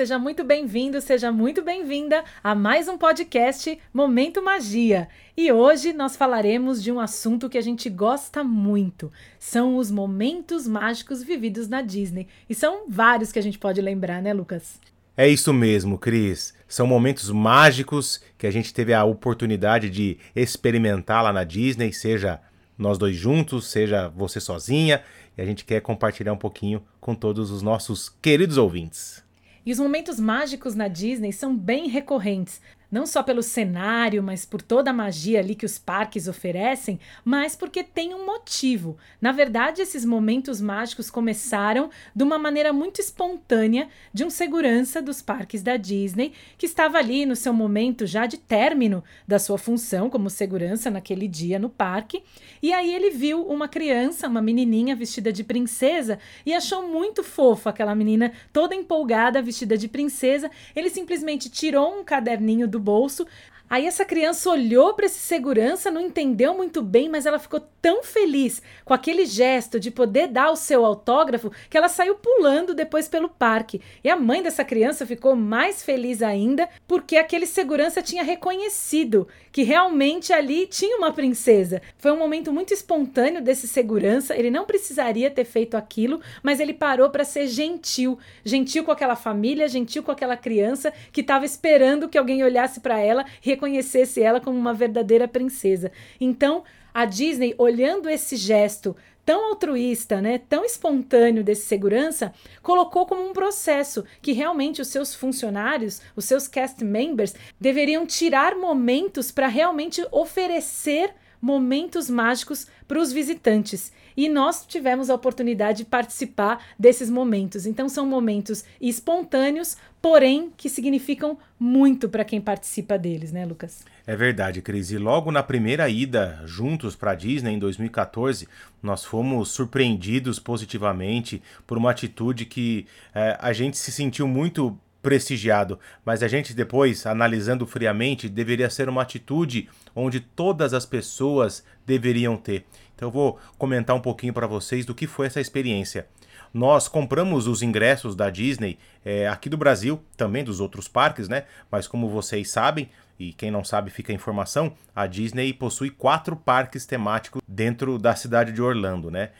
seja muito bem-vindo, seja muito bem-vinda a mais um podcast Momento Magia. E hoje nós falaremos de um assunto que a gente gosta muito. São os momentos mágicos vividos na Disney. E são vários que a gente pode lembrar, né, Lucas? É isso mesmo, Cris. São momentos mágicos que a gente teve a oportunidade de experimentar lá na Disney, seja nós dois juntos, seja você sozinha, e a gente quer compartilhar um pouquinho com todos os nossos queridos ouvintes. E os momentos mágicos na Disney são bem recorrentes não só pelo cenário, mas por toda a magia ali que os parques oferecem, mas porque tem um motivo. Na verdade, esses momentos mágicos começaram de uma maneira muito espontânea de um segurança dos parques da Disney, que estava ali no seu momento já de término da sua função como segurança naquele dia no parque, e aí ele viu uma criança, uma menininha vestida de princesa e achou muito fofa aquela menina toda empolgada, vestida de princesa. Ele simplesmente tirou um caderninho do bolso. Aí essa criança olhou para esse segurança, não entendeu muito bem, mas ela ficou tão feliz com aquele gesto de poder dar o seu autógrafo que ela saiu pulando depois pelo parque. E a mãe dessa criança ficou mais feliz ainda porque aquele segurança tinha reconhecido que realmente ali tinha uma princesa. Foi um momento muito espontâneo desse segurança, ele não precisaria ter feito aquilo, mas ele parou para ser gentil, gentil com aquela família, gentil com aquela criança que estava esperando que alguém olhasse para ela e reconhecesse ela como uma verdadeira princesa. Então, a Disney, olhando esse gesto tão altruísta, né, tão espontâneo desse segurança, colocou como um processo que realmente os seus funcionários, os seus cast members, deveriam tirar momentos para realmente oferecer momentos mágicos para os visitantes. E nós tivemos a oportunidade de participar desses momentos. Então, são momentos espontâneos, porém que significam muito para quem participa deles, né, Lucas? É verdade, Cris. E logo na primeira ida juntos para a Disney em 2014, nós fomos surpreendidos positivamente por uma atitude que é, a gente se sentiu muito prestigiado, mas a gente depois, analisando friamente, deveria ser uma atitude onde todas as pessoas deveriam ter. Então eu vou comentar um pouquinho para vocês do que foi essa experiência. Nós compramos os ingressos da Disney é, aqui do Brasil, também dos outros parques, né? Mas como vocês sabem, e quem não sabe fica a informação, a Disney possui quatro parques temáticos dentro da cidade de Orlando, né?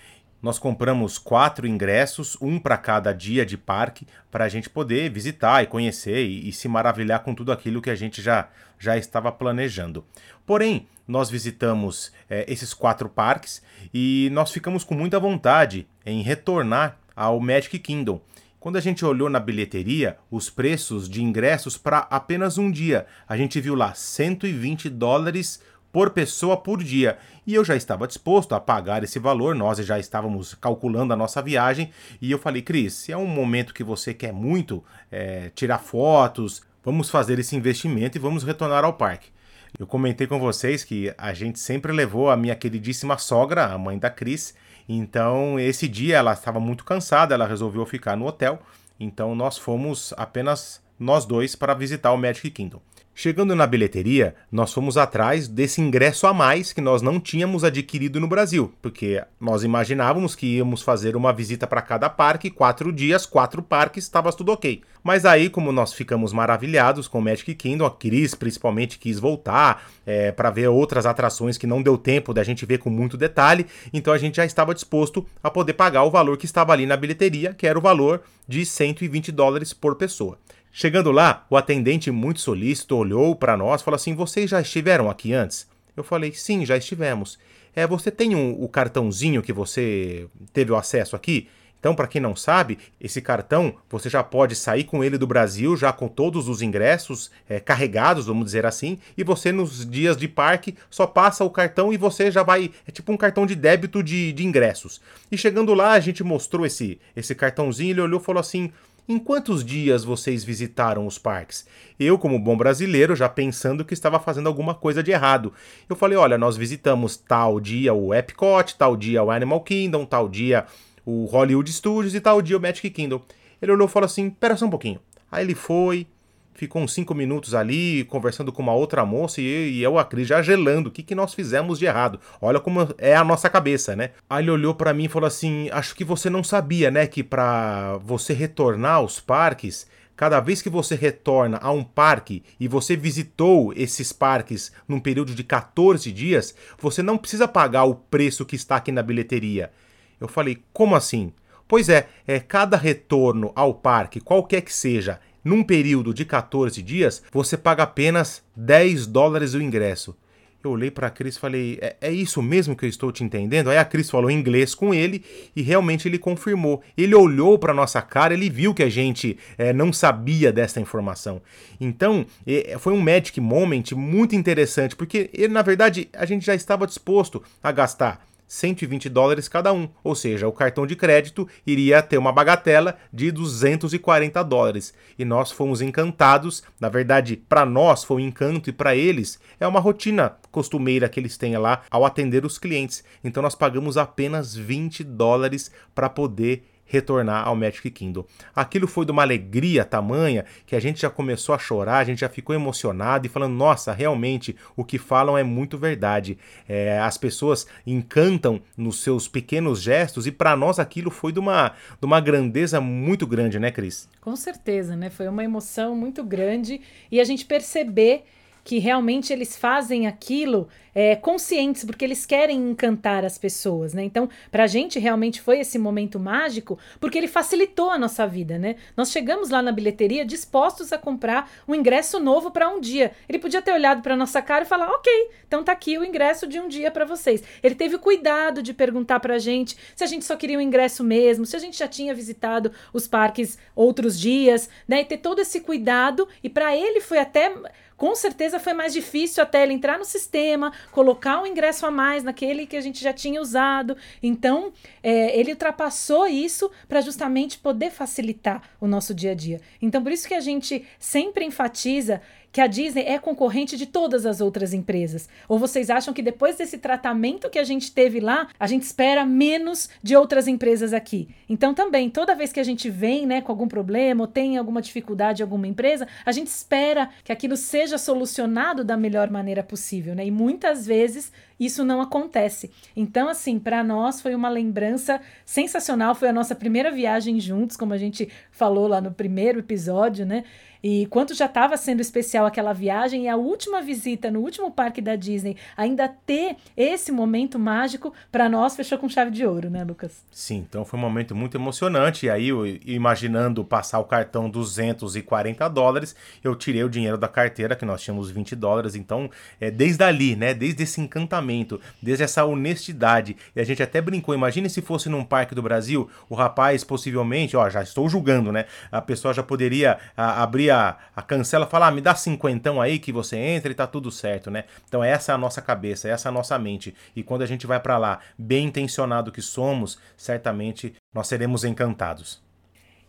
Nós compramos quatro ingressos, um para cada dia de parque, para a gente poder visitar e conhecer e, e, se maravilhar com tudo aquilo que a gente já, já estava planejando. Porém, nós visitamos é, esses quatro parques e nós ficamos com muita vontade em retornar ao Magic Kingdom. Quando a gente olhou na bilheteria os preços de ingressos para apenas um dia, a gente viu lá 120 dólares por pessoa por dia. E eu já estava disposto a pagar esse valor, nós já estávamos calculando a nossa viagem. E eu falei, Cris, se é um momento que você quer muito é, tirar fotos, vamos fazer esse investimento e vamos retornar ao parque. Eu comentei com vocês que a gente sempre levou a minha queridíssima sogra, a mãe da Cris. Então, esse dia ela estava muito cansada, ela resolveu ficar no hotel. Então, nós fomos apenas nós dois para visitar o Magic Kingdom. Chegando na bilheteria, nós fomos atrás desse ingresso a mais que nós não tínhamos adquirido no Brasil, porque nós imaginávamos que íamos fazer uma visita para cada parque, quatro dias, quatro parques, estava tudo ok. Mas aí, como nós ficamos maravilhados com o Magic Kingdom, a Cris principalmente quis voltar é, para ver outras atrações que não deu tempo da gente ver com muito detalhe, então a gente já estava disposto a poder pagar o valor que estava ali na bilheteria, que era o valor de 120 dólares por pessoa. Chegando lá, o atendente muito solícito olhou para nós e falou assim: Vocês já estiveram aqui antes? Eu falei: Sim, já estivemos. É, você tem um, o cartãozinho que você teve o acesso aqui? Então, para quem não sabe, esse cartão você já pode sair com ele do Brasil, já com todos os ingressos é, carregados, vamos dizer assim, e você nos dias de parque só passa o cartão e você já vai. É tipo um cartão de débito de, de ingressos. E chegando lá, a gente mostrou esse, esse cartãozinho, ele olhou e falou assim: em quantos dias vocês visitaram os parques? Eu, como bom brasileiro, já pensando que estava fazendo alguma coisa de errado. Eu falei: olha, nós visitamos tal dia o Epcot, tal dia o Animal Kingdom, tal dia o Hollywood Studios e tal dia o Magic Kingdom. Ele olhou e falou assim: pera só um pouquinho. Aí ele foi, ficou uns cinco minutos ali conversando com uma outra moça e, e eu, a Cris, já gelando. O que, que nós fizemos de errado? Olha como é a nossa cabeça, né? Aí ele olhou para mim e falou assim: Acho que você não sabia, né? Que para você retornar aos parques, cada vez que você retorna a um parque e você visitou esses parques num período de 14 dias, você não precisa pagar o preço que está aqui na bilheteria. Eu falei, como assim? Pois é, é cada retorno ao parque, qualquer que seja, num período de 14 dias, você paga apenas 10 dólares o ingresso. Eu olhei para a Cris e falei: é, é, isso mesmo que eu estou te entendendo? Aí a Cris falou inglês com ele e realmente ele confirmou. Ele olhou para nossa cara, ele viu que a gente é, não sabia dessa informação. Então é, foi um magic moment muito interessante, porque ele, na verdade a gente já estava disposto a gastar 120 dólares cada um, ou seja, o cartão de crédito iria ter uma bagatela de 240 dólares. E nós fomos encantados, na verdade, para nós foi um encanto e para eles é uma rotina costumeira que eles têm lá ao atender os clientes. Então nós pagamos apenas 20 dólares para poder retornar ao Magic Kingdom. Aquilo foi de uma alegria tamanha que a gente já começou a chorar, a gente já ficou emocionado e falando: nossa, realmente o que falam é muito verdade. É, as pessoas encantam nos seus pequenos gestos e para nós aquilo foi de uma, de uma grandeza muito grande, né, Cris? Com certeza, né? Foi uma emoção muito grande e a gente perceber que realmente eles fazem aquilo é, conscientes, porque eles querem encantar as pessoas, né? Então, pra gente realmente foi esse momento mágico, porque ele facilitou a nossa vida, né? Nós chegamos lá na bilheteria dispostos a comprar um ingresso novo para um dia. Ele podia ter olhado para nossa cara e falar: "OK, então tá aqui o ingresso de um dia para vocês". Ele teve cuidado de perguntar pra gente se a gente só queria o ingresso mesmo, se a gente já tinha visitado os parques outros dias, né? E ter todo esse cuidado e para ele foi até com certeza foi mais difícil até ele entrar no sistema, colocar um ingresso a mais naquele que a gente já tinha usado. Então, é, ele ultrapassou isso para justamente poder facilitar o nosso dia a dia. Então, por isso que a gente sempre enfatiza que a Disney é concorrente de todas as outras empresas? Ou vocês acham que depois desse tratamento que a gente teve lá, a gente espera menos de outras empresas aqui? Então também, toda vez que a gente vem, né, com algum problema ou tem alguma dificuldade em alguma empresa, a gente espera que aquilo seja solucionado da melhor maneira possível, né? E muitas vezes isso não acontece. Então, assim, para nós foi uma lembrança sensacional. Foi a nossa primeira viagem juntos, como a gente falou lá no primeiro episódio, né? E quanto já estava sendo especial aquela viagem e a última visita no último parque da Disney, ainda ter esse momento mágico, para nós fechou com chave de ouro, né, Lucas? Sim, então foi um momento muito emocionante. E aí, eu, imaginando passar o cartão 240 dólares, eu tirei o dinheiro da carteira, que nós tínhamos 20 dólares. Então, é, desde ali, né, desde esse encantamento, desde essa honestidade, e a gente até brincou, imagine se fosse num parque do Brasil, o rapaz possivelmente, ó, já estou julgando, né, a pessoa já poderia a, abrir a, a cancela fala, ah, me dá cinquentão aí que você entra e tá tudo certo, né? Então essa é a nossa cabeça, essa é a nossa mente. E quando a gente vai para lá, bem intencionado que somos, certamente nós seremos encantados.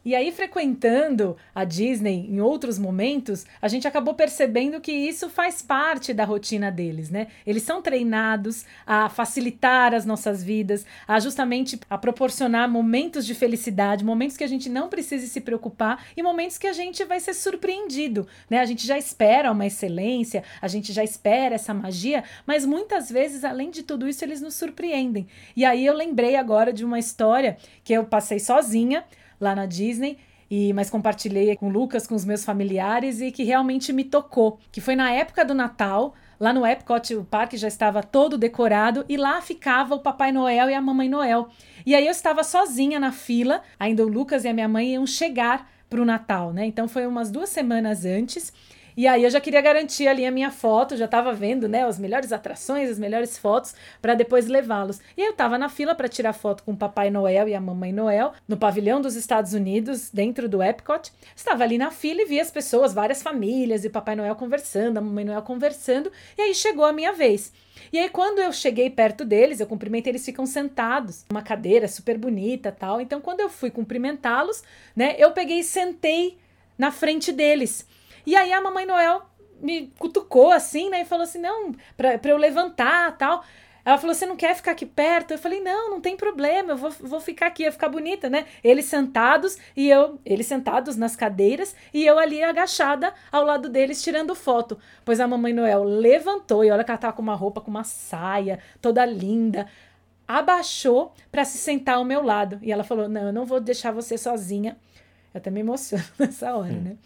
E aí, frequentando a Disney em outros momentos, a gente acabou percebendo que isso faz parte da rotina deles, né? Eles são treinados a facilitar as nossas vidas, a justamente a proporcionar momentos de felicidade, momentos que a gente não precise se preocupar e momentos que a gente vai ser surpreendido, né? A gente já espera uma excelência, a gente já espera essa magia, mas muitas vezes, além de tudo isso, eles nos surpreendem. E aí eu lembrei agora de uma história que eu passei sozinha lá na Disney. E, mas compartilhei com o Lucas, com os meus familiares e que realmente me tocou. Que foi na época do Natal, lá no Epcot, o parque já estava todo decorado e lá ficava o Papai Noel e a Mamãe Noel. E aí eu estava sozinha na fila, ainda o Lucas e a minha mãe iam chegar para o Natal, né? Então foi umas duas semanas antes. E aí eu já queria garantir ali a minha foto, já estava vendo, né, as melhores atrações, as melhores fotos para depois levá-los. E eu estava na fila para tirar foto com o Papai Noel e a Mamãe Noel no pavilhão dos Estados Unidos, dentro do Epcot. Estava ali na fila e vi as pessoas, várias famílias e o Papai Noel conversando, a Mamãe Noel conversando, e aí chegou a minha vez. E aí, quando eu cheguei perto deles, eu cumprimentei, eles ficam sentados, uma cadeira super bonita tal. Então, quando eu fui cumprimentá-los, né, eu peguei e sentei na frente deles. E aí a Mamãe Noel me cutucou assim, né? E falou assim: não, pra, pra eu levantar tal. Ela falou: Você não quer ficar aqui perto? Eu falei: Não, não tem problema, eu vou, vou ficar aqui, ia ficar bonita, né? Eles sentados e eu, eles sentados nas cadeiras e eu ali agachada ao lado deles tirando foto. Pois a Mamãe Noel levantou e olha que ela tava com uma roupa, com uma saia toda linda. Abaixou para se sentar ao meu lado. E ela falou: Não, eu não vou deixar você sozinha Eu até me emociono nessa hora, hum. né?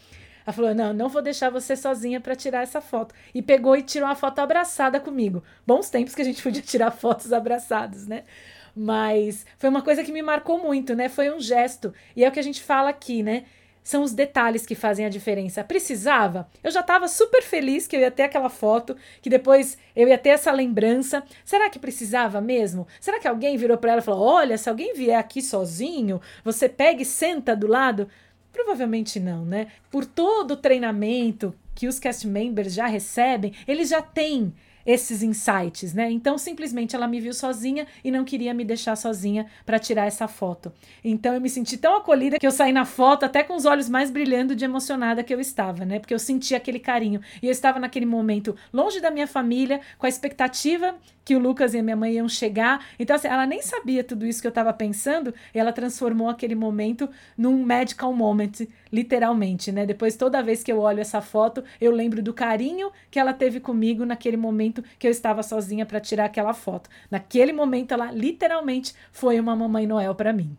Ela falou: Não, não vou deixar você sozinha para tirar essa foto. E pegou e tirou uma foto abraçada comigo. Bons tempos que a gente podia tirar fotos abraçados, né? Mas foi uma coisa que me marcou muito, né? Foi um gesto. E é o que a gente fala aqui, né? São os detalhes que fazem a diferença. Precisava? Eu já estava super feliz que eu ia ter aquela foto, que depois eu ia ter essa lembrança. Será que precisava mesmo? Será que alguém virou para ela e falou: Olha, se alguém vier aqui sozinho, você pega e senta do lado? Provavelmente não, né? Por todo o treinamento que os cast members já recebem, eles já têm esses insights, né? Então, simplesmente ela me viu sozinha e não queria me deixar sozinha para tirar essa foto. Então, eu me senti tão acolhida que eu saí na foto até com os olhos mais brilhando de emocionada que eu estava, né? Porque eu senti aquele carinho. E eu estava naquele momento longe da minha família, com a expectativa que o Lucas e a minha mãe iam chegar. Então, assim, ela nem sabia tudo isso que eu estava pensando e ela transformou aquele momento num magical moment, literalmente, né? Depois, toda vez que eu olho essa foto, eu lembro do carinho que ela teve comigo naquele momento que eu estava sozinha para tirar aquela foto. Naquele momento, ela literalmente foi uma Mamãe Noel para mim.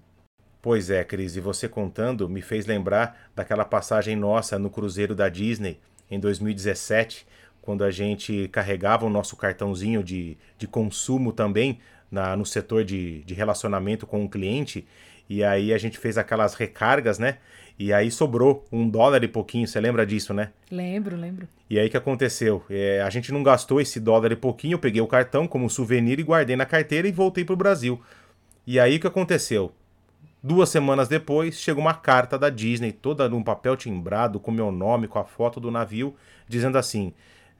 Pois é, Cris, e você contando me fez lembrar daquela passagem nossa no cruzeiro da Disney em 2017 quando a gente carregava o nosso cartãozinho de, de consumo também na, no setor de, de relacionamento com o cliente. E aí a gente fez aquelas recargas, né? E aí sobrou um dólar e pouquinho. Você lembra disso, né? Lembro, lembro. E aí que aconteceu? É, a gente não gastou esse dólar e pouquinho. Eu peguei o cartão como souvenir e guardei na carteira e voltei para o Brasil. E aí que aconteceu? Duas semanas depois, chega uma carta da Disney, toda num papel timbrado, com meu nome, com a foto do navio, dizendo assim: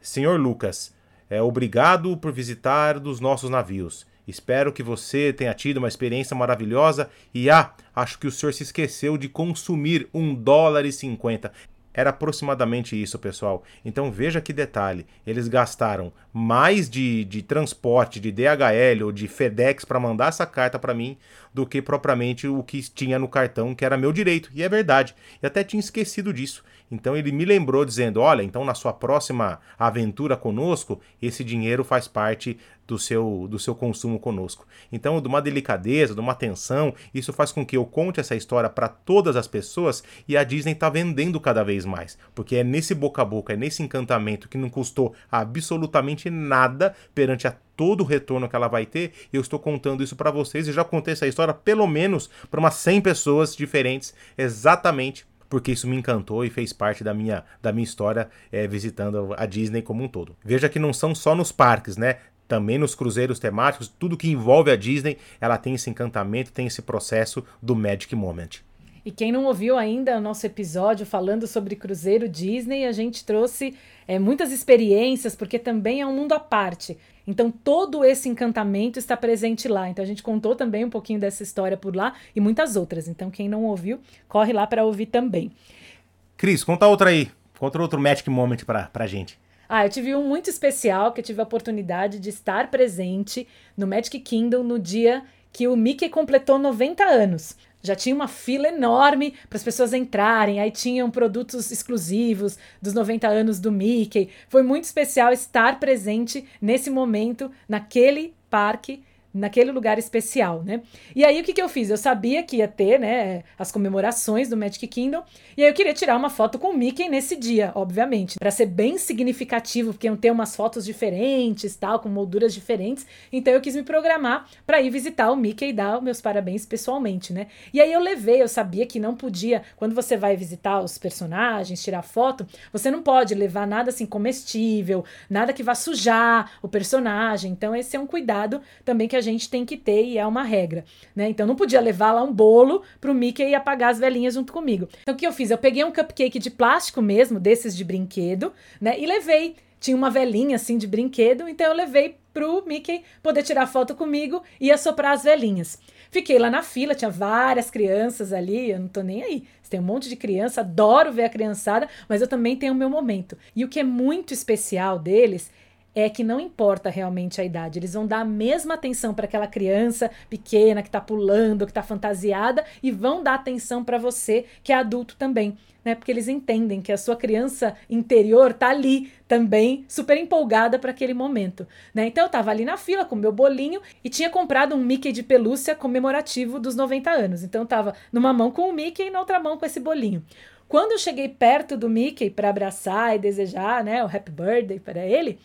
Senhor Lucas, é, obrigado por visitar dos nossos navios. Espero que você tenha tido uma experiência maravilhosa e ah, acho que o senhor se esqueceu de consumir um dólar e cinquenta. Era aproximadamente isso, pessoal. Então veja que detalhe: eles gastaram mais de, de transporte, de DHL ou de FedEx para mandar essa carta para mim do que propriamente o que tinha no cartão, que era meu direito. E é verdade. E até tinha esquecido disso. Então ele me lembrou dizendo: olha, então na sua próxima aventura conosco, esse dinheiro faz parte do seu, do seu consumo conosco. Então, de uma delicadeza, de uma atenção, isso faz com que eu conte essa história para todas as pessoas e a Disney está vendendo cada vez mais. Porque é nesse boca a boca, é nesse encantamento que não custou absolutamente nada perante a todo o retorno que ela vai ter. Eu estou contando isso para vocês e já contei essa história pelo menos para umas 100 pessoas diferentes, exatamente porque isso me encantou e fez parte da minha, da minha história é, visitando a Disney como um todo. Veja que não são só nos parques, né? Também nos cruzeiros temáticos, tudo que envolve a Disney, ela tem esse encantamento, tem esse processo do Magic Moment. E quem não ouviu ainda o nosso episódio falando sobre Cruzeiro Disney, a gente trouxe é, muitas experiências, porque também é um mundo à parte. Então, todo esse encantamento está presente lá. Então, a gente contou também um pouquinho dessa história por lá e muitas outras. Então, quem não ouviu, corre lá para ouvir também. Cris, conta outra aí. Conta outro Magic Moment para a gente. Ah, eu tive um muito especial que eu tive a oportunidade de estar presente no Magic Kingdom no dia que o Mickey completou 90 anos já tinha uma fila enorme para as pessoas entrarem, aí tinham produtos exclusivos dos 90 anos do Mickey. Foi muito especial estar presente nesse momento, naquele parque naquele lugar especial, né? E aí o que, que eu fiz? Eu sabia que ia ter, né, as comemorações do Magic Kingdom, e aí eu queria tirar uma foto com o Mickey nesse dia, obviamente, para ser bem significativo, porque iam ter umas fotos diferentes, tal, com molduras diferentes. Então eu quis me programar para ir visitar o Mickey e dar meus parabéns pessoalmente, né? E aí eu levei, eu sabia que não podia, quando você vai visitar os personagens, tirar foto, você não pode levar nada assim comestível, nada que vá sujar o personagem. Então esse é um cuidado também que a gente tem que ter e é uma regra, né? Então não podia levar lá um bolo pro Mickey e apagar as velhinhas junto comigo. Então o que eu fiz? Eu peguei um cupcake de plástico mesmo, desses de brinquedo, né? E levei. Tinha uma velhinha assim de brinquedo, então eu levei pro Mickey poder tirar foto comigo e assoprar as velhinhas. Fiquei lá na fila, tinha várias crianças ali, eu não tô nem aí. Tem um monte de criança, adoro ver a criançada, mas eu também tenho o meu momento. E o que é muito especial deles é que não importa realmente a idade, eles vão dar a mesma atenção para aquela criança pequena que está pulando, que está fantasiada e vão dar atenção para você que é adulto também. Né, porque eles entendem que a sua criança interior tá ali também super empolgada para aquele momento, né? Então eu tava ali na fila com meu bolinho e tinha comprado um Mickey de pelúcia comemorativo dos 90 anos. Então eu tava numa mão com o Mickey e na outra mão com esse bolinho. Quando eu cheguei perto do Mickey para abraçar e desejar, né, o happy birthday para ele,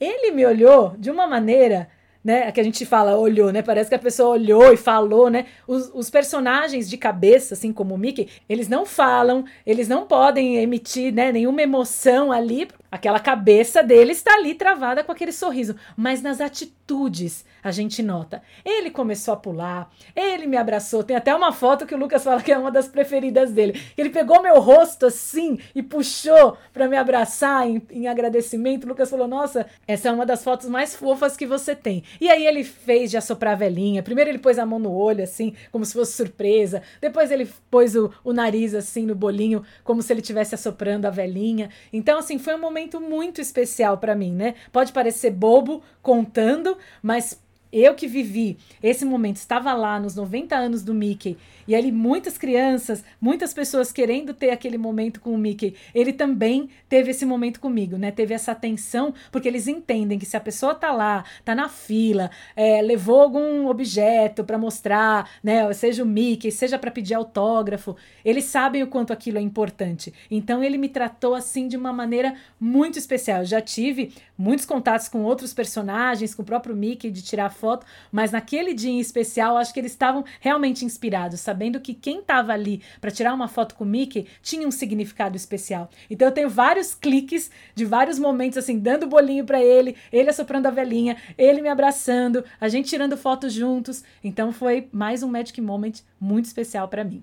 ele me olhou de uma maneira né? Que a gente fala, olhou, né? Parece que a pessoa olhou e falou, né? Os, os, personagens de cabeça, assim como o Mickey, eles não falam, eles não podem emitir né, nenhuma emoção ali. Aquela cabeça dele está ali travada com aquele sorriso. Mas nas atitudes a gente nota. Ele começou a pular, ele me abraçou. Tem até uma foto que o Lucas fala que é uma das preferidas dele. Ele pegou meu rosto assim e puxou para me abraçar em, em agradecimento. O Lucas falou: Nossa, essa é uma das fotos mais fofas que você tem. E aí ele fez de assoprar a velhinha. Primeiro ele pôs a mão no olho, assim, como se fosse surpresa. Depois ele pôs o, o nariz, assim, no bolinho, como se ele estivesse assoprando a velhinha. Então, assim, foi um momento muito especial para mim, né? Pode parecer bobo contando, mas eu que vivi esse momento, estava lá nos 90 anos do Mickey, e ali muitas crianças, muitas pessoas querendo ter aquele momento com o Mickey, ele também teve esse momento comigo, né? Teve essa atenção, porque eles entendem que se a pessoa tá lá, tá na fila, é, levou algum objeto para mostrar, né? Seja o Mickey, seja para pedir autógrafo, eles sabem o quanto aquilo é importante. Então ele me tratou assim de uma maneira muito especial. Eu já tive muitos contatos com outros personagens, com o próprio Mickey, de tirar foto, mas naquele dia em especial, acho que eles estavam realmente inspirados, sabendo que quem estava ali para tirar uma foto com o Mickey tinha um significado especial. Então eu tenho vários cliques de vários momentos, assim, dando bolinho para ele, ele assoprando a velhinha, ele me abraçando, a gente tirando fotos juntos. Então foi mais um Magic Moment muito especial para mim.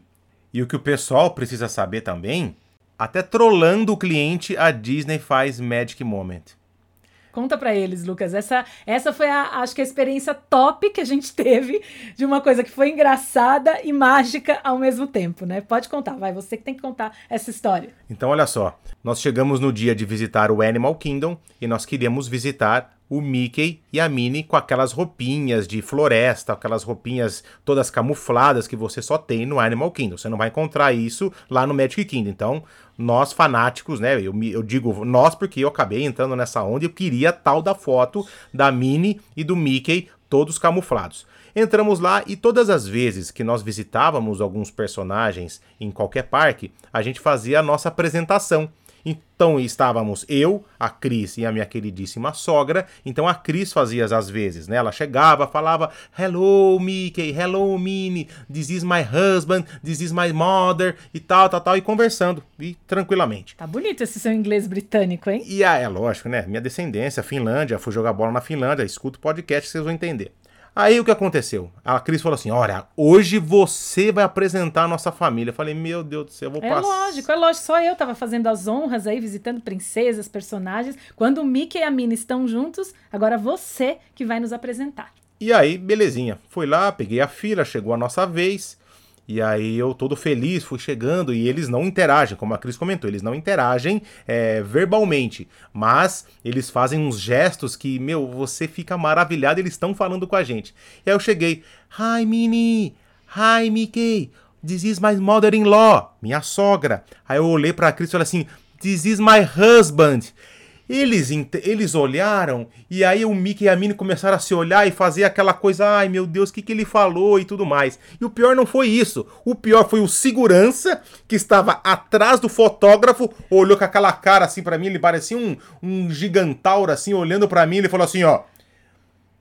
E o que o pessoal precisa saber também, até trolando o cliente, a Disney faz Magic Moment. Conta para eles, Lucas. Essa, essa foi a, acho que a experiência top que a gente teve de uma coisa que foi engraçada e mágica ao mesmo tempo, né? Pode contar, vai, você que tem que contar essa história. Então, olha só, nós chegamos no dia de visitar o Animal Kingdom e nós queríamos visitar o Mickey e a Minnie com aquelas roupinhas de floresta, aquelas roupinhas todas camufladas que você só tem no Animal Kingdom. Você não vai encontrar isso lá no Magic Kingdom. Então, nós fanáticos, né? Eu, eu digo nós porque eu acabei entrando nessa onda e eu queria tal da foto da Minnie e do Mickey todos camuflados. Entramos lá e todas as vezes que nós visitávamos alguns personagens em qualquer parque, a gente fazia a nossa apresentação. Então estávamos eu, a Cris e a minha queridíssima sogra. Então a Cris fazia às vezes, né? Ela chegava, falava: Hello, Mickey, hello, Minnie, this is my husband, this is my mother, e tal, tal, tal, e conversando, e tranquilamente. Tá bonito esse seu inglês britânico, hein? E ah, é lógico, né? Minha descendência, Finlândia, fui jogar bola na Finlândia, escuto podcast, vocês vão entender. Aí o que aconteceu? A Cris falou assim: Olha, hoje você vai apresentar a nossa família. Eu falei: Meu Deus do céu, eu vou é passar. É lógico, é lógico. Só eu tava fazendo as honras aí, visitando princesas, personagens. Quando o Mickey e a Minnie estão juntos, agora você que vai nos apresentar. E aí, belezinha. Fui lá, peguei a fila, chegou a nossa vez. E aí eu todo feliz, fui chegando e eles não interagem, como a Cris comentou, eles não interagem é, verbalmente, mas eles fazem uns gestos que, meu, você fica maravilhado, eles estão falando com a gente. E aí eu cheguei, Hi Minnie, Hi Mickey, this is my mother-in-law, minha sogra. Aí eu olhei pra Cris e falei assim, this is my husband. Eles, eles olharam e aí o Mickey e a Minnie começaram a se olhar e fazer aquela coisa, ai meu Deus, o que, que ele falou e tudo mais. E o pior não foi isso. O pior foi o segurança que estava atrás do fotógrafo, olhou com aquela cara assim para mim, ele parecia um, um gigantauro assim, olhando para mim, ele falou assim, ó,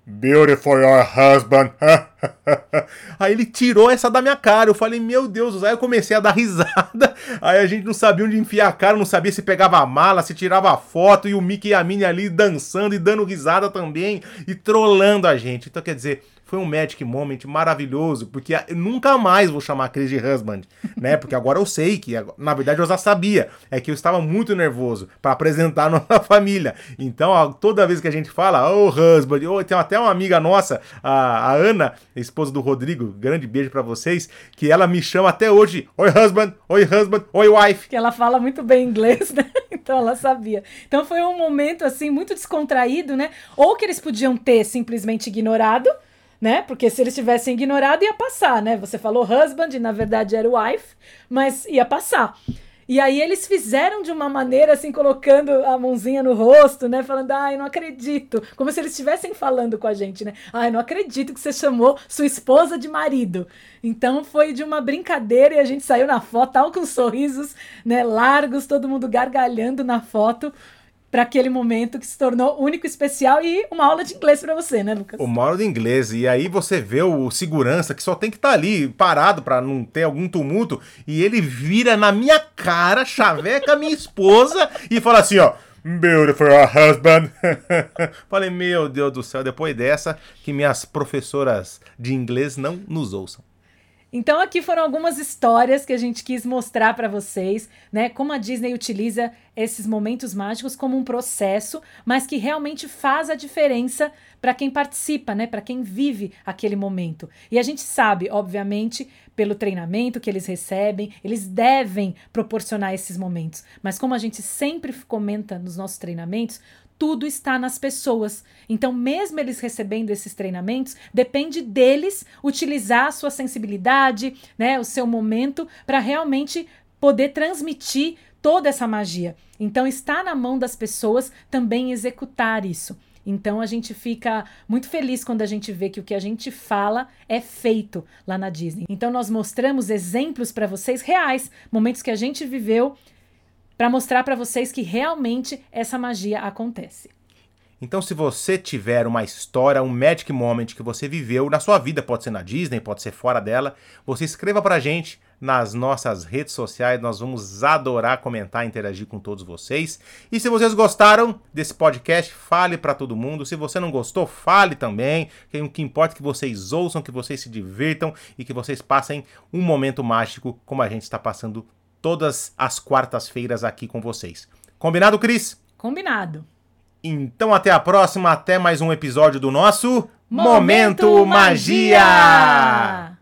Beautiful your husband. aí ele tirou essa da minha cara. Eu falei, meu Deus, aí eu comecei a dar risada. Aí a gente não sabia onde enfiar a cara, não sabia se pegava a mala, se tirava a foto, e o Mickey e a Minnie ali dançando e dando risada também, e trolando a gente. Então, quer dizer, foi um Magic Moment maravilhoso, porque eu nunca mais vou chamar a Cris de husband, né? Porque agora eu sei que, na verdade, eu já sabia, é que eu estava muito nervoso para apresentar a nossa família. Então, toda vez que a gente fala, ô oh, husband, ou tem até uma amiga nossa, a, a Ana, esposa do Rodrigo, grande beijo para vocês, que ela me chama até hoje, oi husband, oi husband, oi wife. Que ela fala muito bem inglês, né? Então ela sabia. Então foi um momento assim muito descontraído, né? Ou que eles podiam ter simplesmente ignorado, né? Porque se eles tivessem ignorado ia passar, né? Você falou husband, e na verdade era wife, mas ia passar. E aí eles fizeram de uma maneira assim, colocando a mãozinha no rosto, né? Falando, ai, não acredito. Como se eles estivessem falando com a gente, né? Ai, não acredito que você chamou sua esposa de marido. Então foi de uma brincadeira e a gente saiu na foto, tal com sorrisos, né, largos, todo mundo gargalhando na foto para aquele momento que se tornou único, especial e uma aula de inglês para você, né, Lucas? Uma aula de inglês. E aí você vê o segurança que só tem que estar tá ali parado para não ter algum tumulto e ele vira na minha cara, chaveca minha esposa e fala assim, ó: Beautiful husband. Falei, meu Deus do céu, depois dessa, que minhas professoras de inglês não nos ouçam. Então aqui foram algumas histórias que a gente quis mostrar para vocês, né, como a Disney utiliza esses momentos mágicos como um processo, mas que realmente faz a diferença para quem participa, né, para quem vive aquele momento. E a gente sabe, obviamente, pelo treinamento que eles recebem, eles devem proporcionar esses momentos. Mas como a gente sempre comenta nos nossos treinamentos, tudo está nas pessoas. Então, mesmo eles recebendo esses treinamentos, depende deles utilizar a sua sensibilidade, né, o seu momento para realmente poder transmitir toda essa magia. Então, está na mão das pessoas também executar isso. Então a gente fica muito feliz quando a gente vê que o que a gente fala é feito lá na Disney. Então nós mostramos exemplos para vocês reais, momentos que a gente viveu para mostrar para vocês que realmente essa magia acontece. Então, se você tiver uma história, um magic moment que você viveu na sua vida, pode ser na Disney, pode ser fora dela, você escreva pra gente nas nossas redes sociais, nós vamos adorar comentar, interagir com todos vocês. E se vocês gostaram desse podcast, fale para todo mundo. Se você não gostou, fale também. O que importa é que vocês ouçam, que vocês se divirtam e que vocês passem um momento mágico como a gente está passando todas as quartas-feiras aqui com vocês. Combinado, Cris? Combinado. Então até a próxima, até mais um episódio do nosso Momento, Momento Magia! Magia!